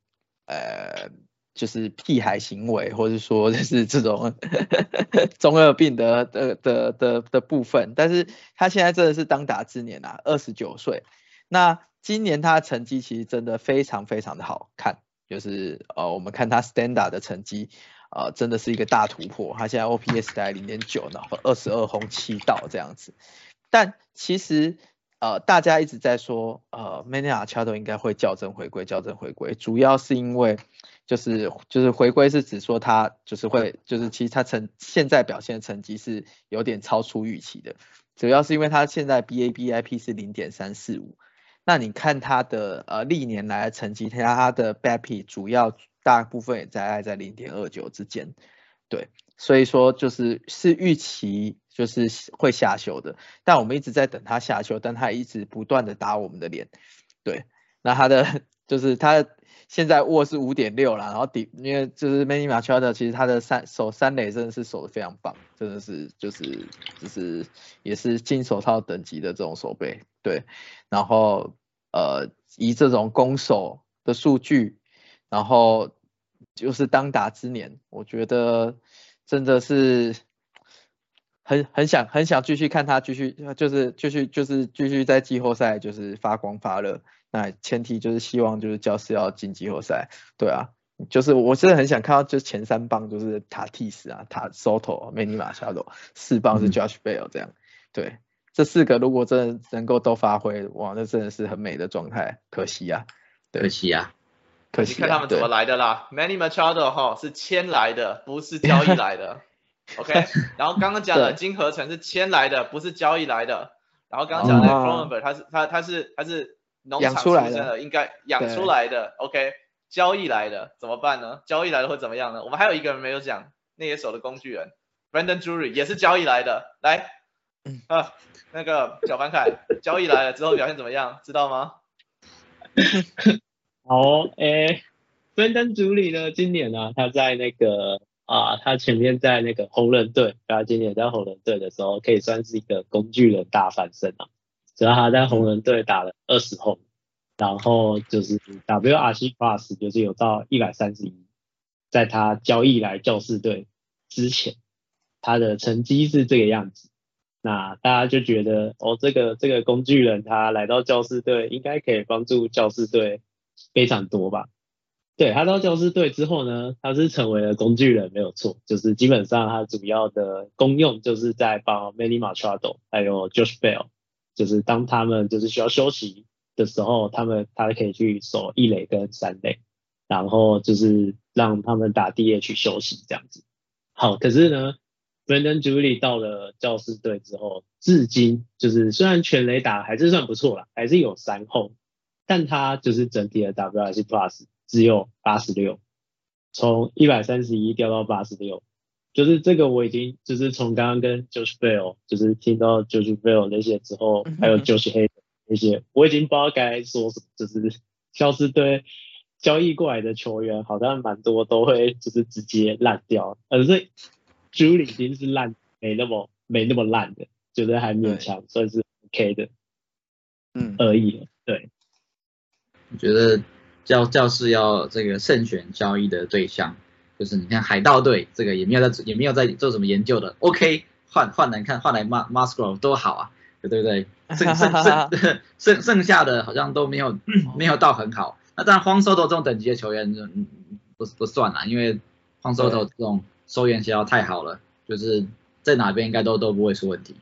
B: 呃，就是屁孩行为，或者说就是 这种 中二病的的的的的部分，但是他现在真的是当打之年啊，二十九岁。那今年他的成绩其实真的非常非常的好看，就是呃，我们看他 standard 的成绩。啊，真的是一个大突破。他现在 OPS 大概零点九，然后二十二轰七道这样子。但其实呃，大家一直在说呃，Manny Machado 应该会校正回归，校正回归，主要是因为就是就是回归是指说他就是会就是其实他成现在表现的成绩是有点超出预期的，主要是因为他现在 BABIP 是零点三四五。那你看他的呃历年来的成绩，他他的 BABIP 主要。大部分也在在零点二九之间，对，所以说就是是预期就是会下修的，但我们一直在等它下修，但它一直不断的打我们的脸，对，那它的就是它现在握是五点六了，然后底因为就是 Many m a c h a d 其实他的三守三垒真的是守的非常棒，真的是就是就是也是金手套等级的这种手背，对，然后呃以这种攻守的数据。然后就是当打之年，我觉得真的是很很想很想继续看他继续就是继续就是继续在季后赛就是发光发热。那前提就是希望就是教师要进季后赛，对啊，就是我真的很想看到就前三棒就是塔蒂斯啊、塔 Soto、梅尼马夏罗，四棒是 Josh Bell 这样，对，这四个如果真的能够都发挥，哇，那真的是很美的状态，可惜啊，
D: 可惜啊。
B: 可
A: 惜、你看他们怎么来的啦？Many Machado 哈是签来的，不是交易来的。OK，然后刚刚讲的金合成是签来的，不是交易来的。然后刚刚讲的 c r o n e b e r 他是它它是它是农场出生的，应该养出来的。OK，交易来的怎么办呢？交易来的会怎么样呢？我们还有一个人没有讲，那些手的工具人 Brandon Drury 也是交易来的。来，啊，那个小凡凯交易来了之后表现怎么样？知道吗？
C: 好，诶，芬登主理呢？今年呢，他在那个啊，他前面在那个红人队，他今年在红人队的时候，可以算是一个工具人大翻身啊。只要他在红人队打了二十轰，然后就是 WRC Plus 就是有到一百三十一，在他交易来教士队之前，他的成绩是这个样子。那大家就觉得，哦，这个这个工具人他来到教士队，应该可以帮助教士队。非常多吧，对他到教师队之后呢，他是成为了工具人，没有错，就是基本上他主要的功用就是在帮 Manny Machado 还有 Josh Bell，就是当他们就是需要休息的时候，他们他可以去守一垒跟三垒，然后就是让他们打 DH 休息这样子。好，可是呢，Brandon j u l i 到了教师队之后，至今就是虽然全垒打还是算不错啦，还是有三轰。但他就是整体的 WRC Plus 只有八十六，从一百三十一掉到八十六，就是这个我已经就是从刚刚跟 Josh Bell 就是听到 Josh Bell 那些之后，还有 Josh Hay 那些，我已经不知道该说什么，就是消失对交易过来的球员好像蛮多都会就是直接烂掉，而是 Julie 已经是烂没那么没那么烂的，觉得还勉强算是 OK 的，嗯。而已，对。
D: 我觉得教教室要这个慎选交易的对象，就是你看海盗队这个也没有在也没有在做什么研究的，OK 换换来看换来 Mas Masgrove 多好啊，对不对？剩剩剩 剩剩下的好像都没有没有到很好，那当然荒收头这种等级的球员就不不算了，因为荒收头这种收援协调太好了，就是在哪边应该都都不会出问题。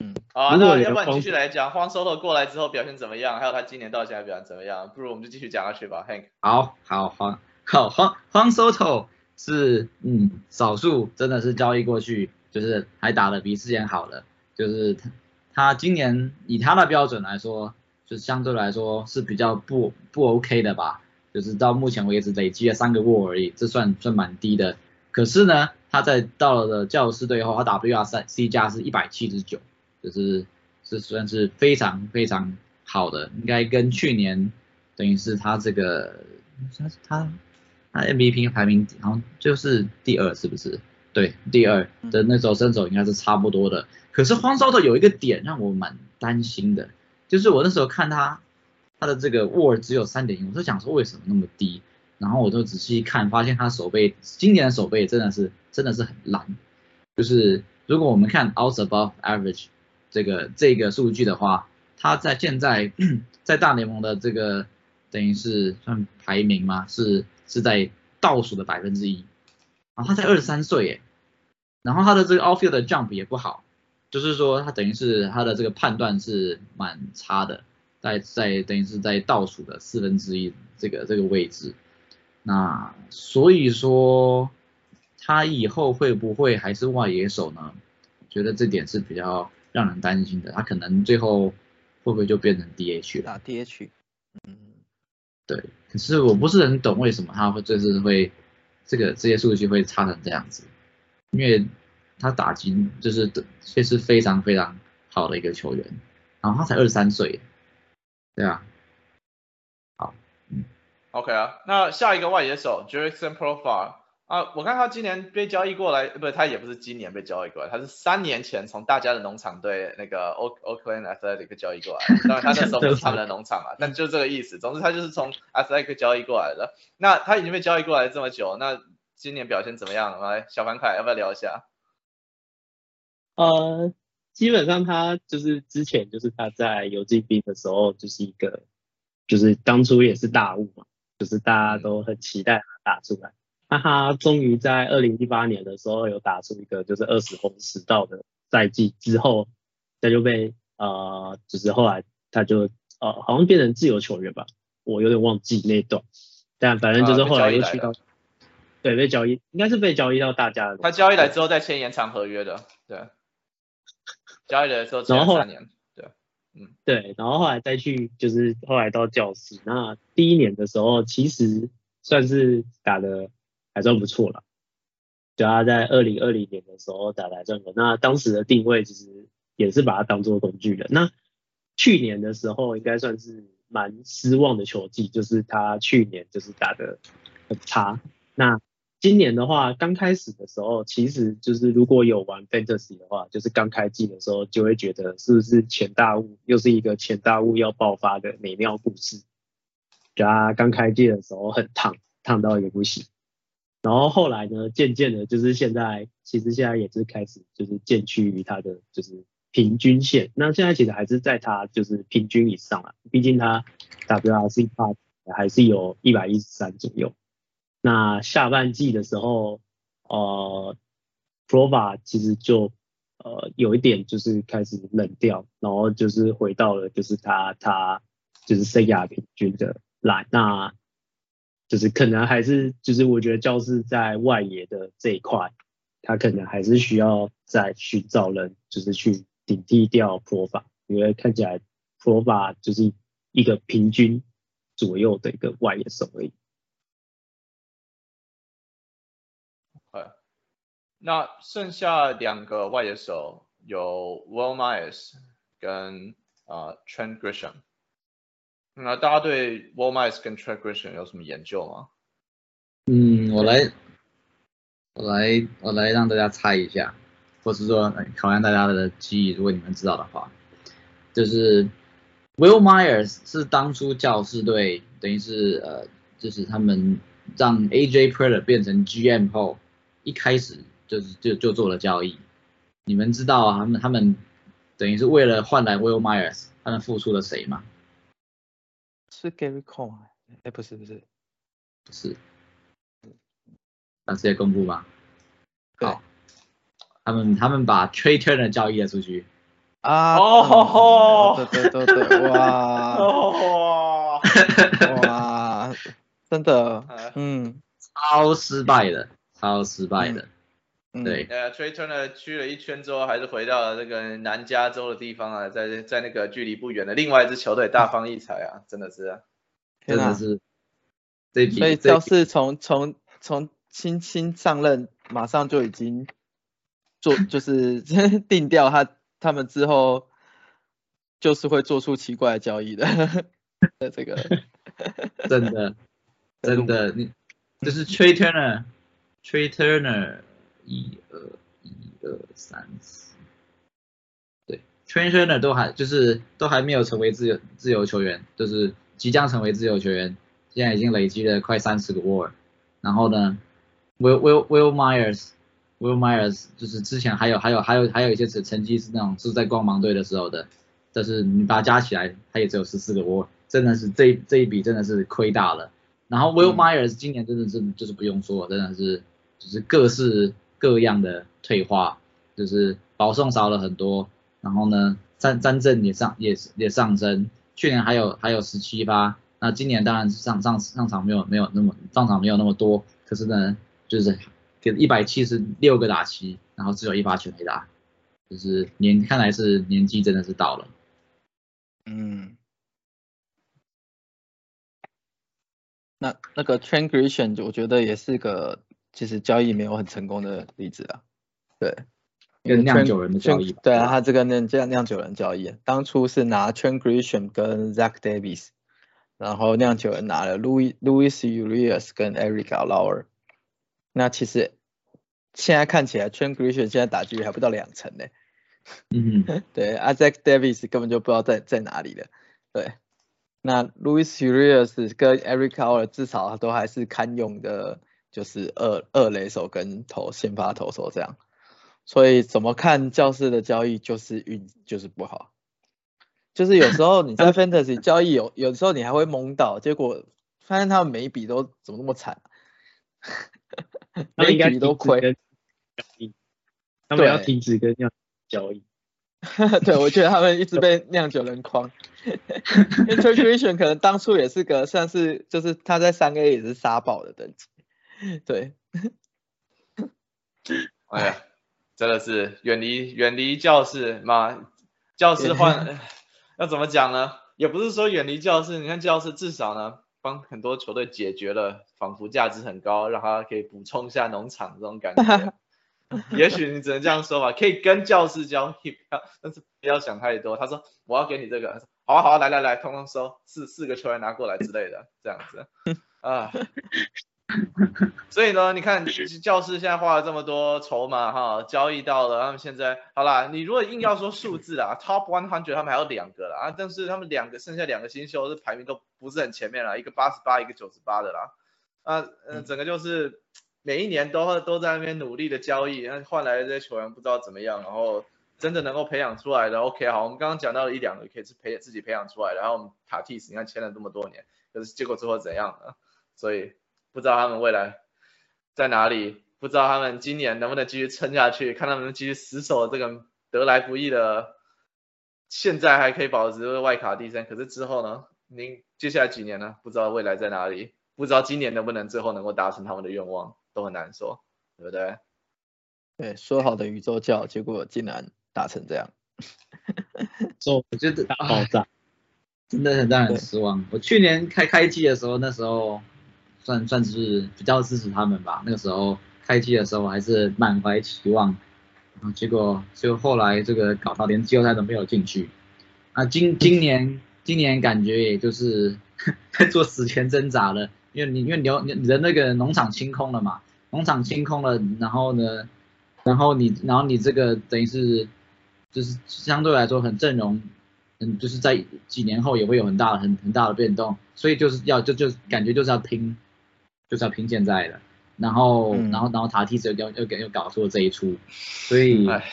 A: 嗯，好，那要不然继续来讲，荒 solo 过来之后表现怎么样？还有他今年到现在表现怎么样？不如我们就继续讲下去吧，Hank。
D: 好，好，荒，好荒荒 solo 是嗯少数真的是交易过去就是还打的比之前好了，就是他他今年以他的标准来说，就相对来说是比较不不 OK 的吧，就是到目前为止累积了三个 WAR 而已，这算算蛮低的。可是呢，他在到了教师队后，他 WR 三 C 加是一百七十九，就是是算是非常非常好的，应该跟去年等于是他这个他他他 MVP 排名好像就是第二，是不是？对，第二的那时候身手应该是差不多的。可是荒烧的有一个点让我蛮担心的，就是我那时候看他他的这个 WAR 只有三点一，我就想说为什么那么低？然后我就仔细看，发现他手背今年的手背真的是真的是很烂。就是如果我们看 out above average 这个这个数据的话，他在现在在大联盟的这个等于是算排名吗？是是在倒数的百分之一。啊，他才二十三岁耶，然后他的这个 outfield 的 jump 也不好，就是说他等于是他的这个判断是蛮差的，在在等于是在倒数的四分之一这个这个位置。那所以说他以后会不会还是外野手呢？觉得这点是比较让人担心的。他可能最后会不会就变成 DH 了？
B: 打 DH，嗯，
D: 对。可是我不是很懂为什么他会这次会这个这些数据会差成这样子，因为他打击就是确实非常非常好的一个球员，然后他才二十三岁，对啊。
A: 好，嗯 OK 啊，那下一个外野手 Jackson Profile 啊，我看他今年被交易过来，不，他也不是今年被交易过来，他是三年前从大家的农场队那个 Oak Oakland Athletic 交易过来，当然他那时候不是他们的农场啊，但就这个意思。总之他就是从 Athletic 交易过来的。那他已经被交易过来这么久，那今年表现怎么样？来，小凡凯要不要聊一下？
C: 呃，基本上他就是之前就是他在游击兵的时候就是一个，就是当初也是大物嘛。就是大家都很期待他打出来，那他终于在二零一八年的时候有打出一个就是二十轰十道的赛季之后，他就被呃，就是后来他就呃好像变成自由球员吧，我有点忘记那段，但反正就是后来又去到，对，被交易，应该是被交易到大家的。
A: 他交易来之后再签延长合约的，对，交易来之后签三年。
C: 嗯，对，然后后来再去就是后来到教室，那第一年的时候其实算是打的还算不错了，就他在二零二零年的时候打的还算不错，那当时的定位其实也是把它当做工具的。那去年的时候应该算是蛮失望的球季，就是他去年就是打的很差，那。今年的话，刚开始的时候，其实就是如果有玩 fantasy 的话，就是刚开季的时候，就会觉得是不是潜大物，又是一个潜大物要爆发的美妙故事。就他刚开季的时候很烫，烫到也不行。然后后来呢，渐渐的，就是现在，其实现在也是开始就是渐趋于它的就是平均线。那现在其实还是在它就是平均以上啊，毕竟它 WRC 帕还是有一百一十三左右。那下半季的时候，呃，Prova 其实就呃有一点就是开始冷掉，然后就是回到了就是它它就是生涯平均的来，那就是可能还是就是我觉得教室在外野的这一块，他可能还是需要再寻找人，就是去顶替掉 Prova，因为看起来 Prova 就是一个平均左右的一个外野手而已。
A: 那剩下两个外野手有 Will Myers 跟呃 Trent Grisham。那大家对 Will Myers 跟 Trent Grisham 有什么研究吗？
D: 嗯，我来，我来，我来让大家猜一下，或是说考验大家的记忆，如果你们知道的话，就是 Will Myers 是当初教士队等于是呃，就是他们让 AJ Preller 变成 GM 后一开始。就是就就做了交易，你们知道他们他们等于是为了换来 Will Myers，他们付出了谁吗？
B: 是 Gary Cole 吗？哎，不是不是
D: 不是，那直接公布吧。好，他们他们把 Trey Turner 交易了出去。
B: 啊哦，对对对对，哇哇哇，真的，嗯，
D: 超失败的，超失败的。
B: 嗯。
D: 对。
A: 呃，Trey Turner 去了一圈之后，还是回到了这个南加州的地方啊，在在那个距离不远的另外一支球队大放异彩啊，真的是啊。
D: 真的是这笔
B: 所以
D: 这一笔
B: 教士从从从新新上任，马上就已经做就是 定掉他他们之后就是会做出奇怪的交易的 的这个
D: 真的 真的，你就是 Trey Turner，Trey Turner，一二一二三四，对，Trey Turner 都还就是都还没有成为自由自由球员，就是即将成为自由球员，现在已经累积了快三十个 WAR，然后呢，Will Will Will Myers。Will Myers 就是之前还有还有还有还有一些成成绩是那种是在光芒队的时候的，但是你把它加起来，他也只有十四个 WAR，真的是这一这一笔真的是亏大了。然后 Will Myers 今年真的是就是不用说，真的是就是各式各样的退化，就是保送少了很多，然后呢三三振也上也也上升，去年还有还有十七发，那今年当然上上上场没有没有那么上场没有那么多，可是呢就是给一百七十六个打七，然后只有一发全垒打，就是年看来是年纪真的是到了。
B: 嗯。那那个 Trent Grisham 我觉得也是个其实交易没有很成功的例子啊。对，
D: 跟酿酒人的交易。
B: 对啊，他这个酿酿酿酒人交易，当初是拿 t r e n Grisham 跟 Zach Davis，然后酿酒人拿了 Louis Louis Urias 跟 Eric Lauer。那其实现在看起来 t r e n Grisham 现在打击还不到两成呢。
D: 嗯
B: 对啊，Zach Davis 根本就不知道在在哪里了。对。那 Louis Urias 跟 Eric Lauer 至少都还是堪用的，就是二二垒手跟投先发投手这样。所以怎么看教室的交易就是运就是不好，就是有时候你在 fantasy 交易有有时候你还会懵到，结果发现他们每一笔都怎么那么惨，每
C: 应该
B: 一笔都亏。
C: 他们要停止跟这样交易。
B: 对，我觉得他们一直被酿酒人框。Integration 可能当初也是个算是就是他在三 A 也是杀爆的等级，对，
A: 哎呀，真的是远离远离教室嘛，教室换 要怎么讲呢？也不是说远离教室，你看教室至少呢帮很多球队解决了，仿佛价值很高，让他可以补充一下农场这种感觉。也许你只能这样说吧，可以跟教室交易，不要，但是不要想太多。他说我要给你这个，好啊好啊，来来来，通通收，四四个球员拿过来之类的，这样子啊。所以呢，你看教室现在花了这么多筹码哈，交易到了，他们现在好啦，你如果硬要说数字啊，Top One Hundred 他们还有两个啦啊，但是他们两个剩下两个新秀是排名都不是很前面啦，一个八十八，一个九十八的啦，啊呃整个就是每一年都都在那边努力的交易，那换来的这些球员不知道怎么样，然后真的能够培养出来的，OK 好，我们刚刚讲到了一两个可以是培自己培养出来的，然后我们塔蒂斯你看签了这么多年，可是结果最后怎样呢？所以。不知道他们未来在哪里，不知道他们今年能不能继续撑下去，看他们能继续死守这个得来不易的，现在还可以保持外卡第三，可是之后呢？您接下来几年呢？不知道未来在哪里，不知道今年能不能最后能够达成他们的愿望，都很难说，对不对？
B: 对，说好的宇宙教，结果竟然打成这样。
C: 做
D: 我觉得
C: 大爆炸，
D: 真的很让人失望。我去年开开季的时候，那时候算算是比较支持他们吧。那个时候开机的时候还是满怀期望，然后结果就后来这个搞到连季后赛都没有进去。啊，今今年今年感觉也就是 在做死前挣扎了，因为你因为你有你的那个农场清空了嘛，农场清空了，然后呢，然后你然后你这个等于是就是相对来说很阵容。嗯，就是在几年后也会有很大的很很大的变动，所以就是要就就感觉就是要拼，就是要拼现在的，然后、
B: 嗯
D: 然后然后塔梯子又又又搞出了这一出，所以
A: 哎，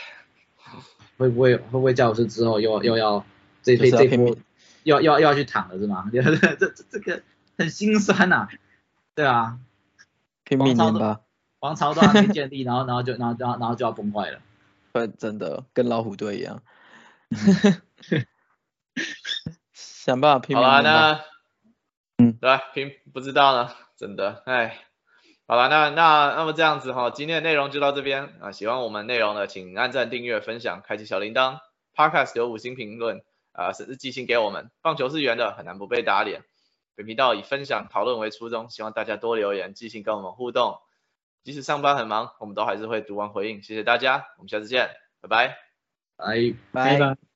D: 会不会会不会教师之后又又要这
B: 就是
D: 这这波
B: 要
D: 要要要去躺了是吗？这这这个很心酸呐、对啊，
B: 拼命年吧，
D: 王朝都还没建立，然后然后就然后然后然后就要崩坏了。
B: 会真的跟老虎队一样。想办法拼
A: 好
B: 吧。
A: 那
B: 嗯
A: 对吧？拼不知道呢，真的，哎，好了，那那那么这样子哈，今天的内容就到这边啊。喜欢我们内容的，请按赞、订阅、分享、开启小铃铛。Podcast 留五星评论啊，甚至寄信给我们。棒球是圆的，很难不被打脸。本频道以分享讨论为初衷，希望大家多留言、寄信跟我们互动。即使上班很忙，我们都还是会读完回应。谢谢大家，我们下次见，拜拜。
D: 拜
B: 拜
C: 拜。